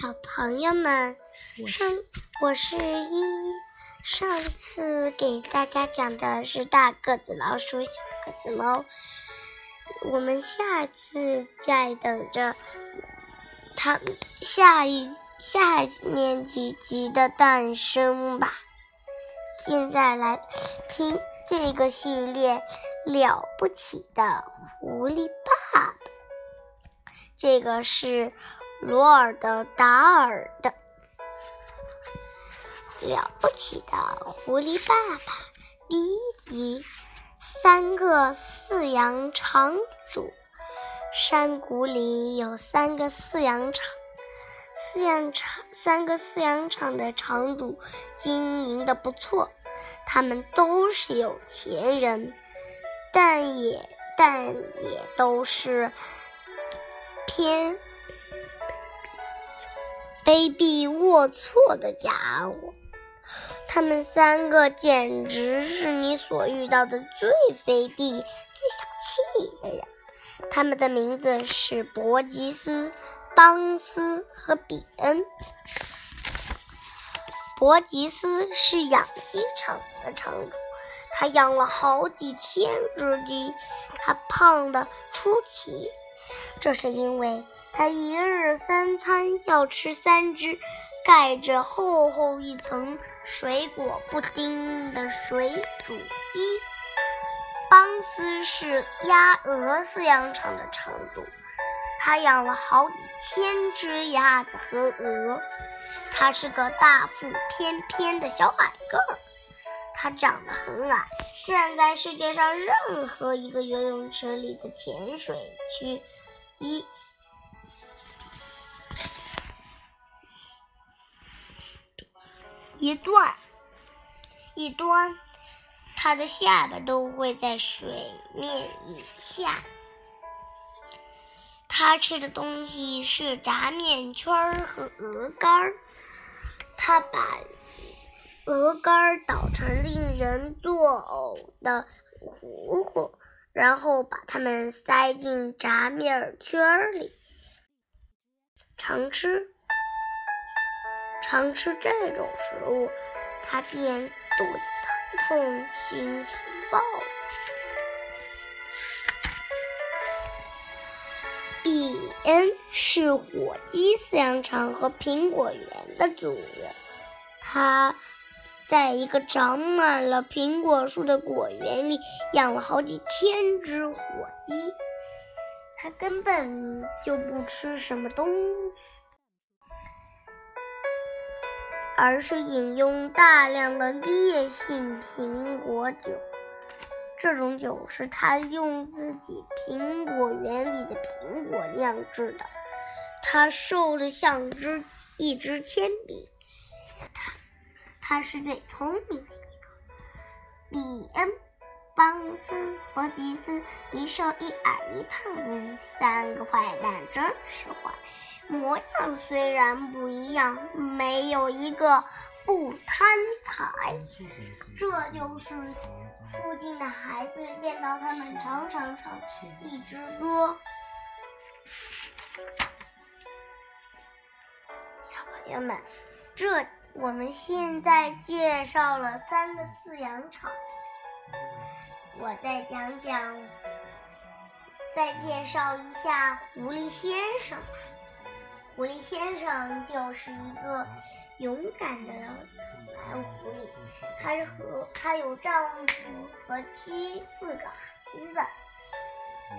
小朋友们，上我是依依。上次给大家讲的是大个子老鼠、小个子猫。我们下次再等着它下一下面几集的诞生吧。现在来听这个系列《了不起的狐狸爸爸》，这个是。罗尔的达尔的了不起的狐狸爸爸第一集，三个饲养场主。山谷里有三个饲养场，饲养场三个饲养场的场主经营的不错，他们都是有钱人，但也但也都是偏。卑鄙龌龊的家伙，他们三个简直是你所遇到的最卑鄙、最小气的人。他们的名字是伯吉斯、邦斯和比恩。伯吉斯是养鸡场的场主，他养了好几千只鸡，他胖得出奇，这是因为。他一日三餐要吃三只盖着厚厚一层水果布丁的水煮鸡。邦斯是鸭鹅饲养场的场主，他养了好几千只鸭子和鹅。他是个大腹翩翩的小矮个儿，他长得很矮，站在世界上任何一个游泳池里的浅水区一。一段一端，它的下巴都会在水面以下。它吃的东西是炸面圈和鹅肝。它把鹅肝捣成令人作呕的糊糊，然后把它们塞进炸面圈里，常吃。常吃这种食物，他便肚子疼痛，心情暴躁。比恩是火鸡饲养场和苹果园的主人，他在一个长满了苹果树的果园里养了好几千只火鸡，他根本就不吃什么东西。而是饮用大量的烈性苹果酒，这种酒是他用自己苹果园里的苹果酿制的。他瘦得像只一支铅笔。他他是最聪明的一个。比恩、邦斯、伯吉斯，一瘦一矮一胖子，三个坏蛋真是坏。模样虽然不一样，没有一个不贪财。这就是附近的孩子见到他们常常唱一支歌。小朋友们，这我们现在介绍了三个饲养场，我再讲讲，再介绍一下狐狸先生。狐狸先生就是一个勇敢的白狐狸，他和他有丈夫和妻四个孩子。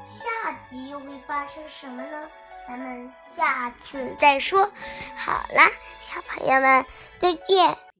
下集又会发生什么呢？咱们下次再说。好啦，小朋友们再见。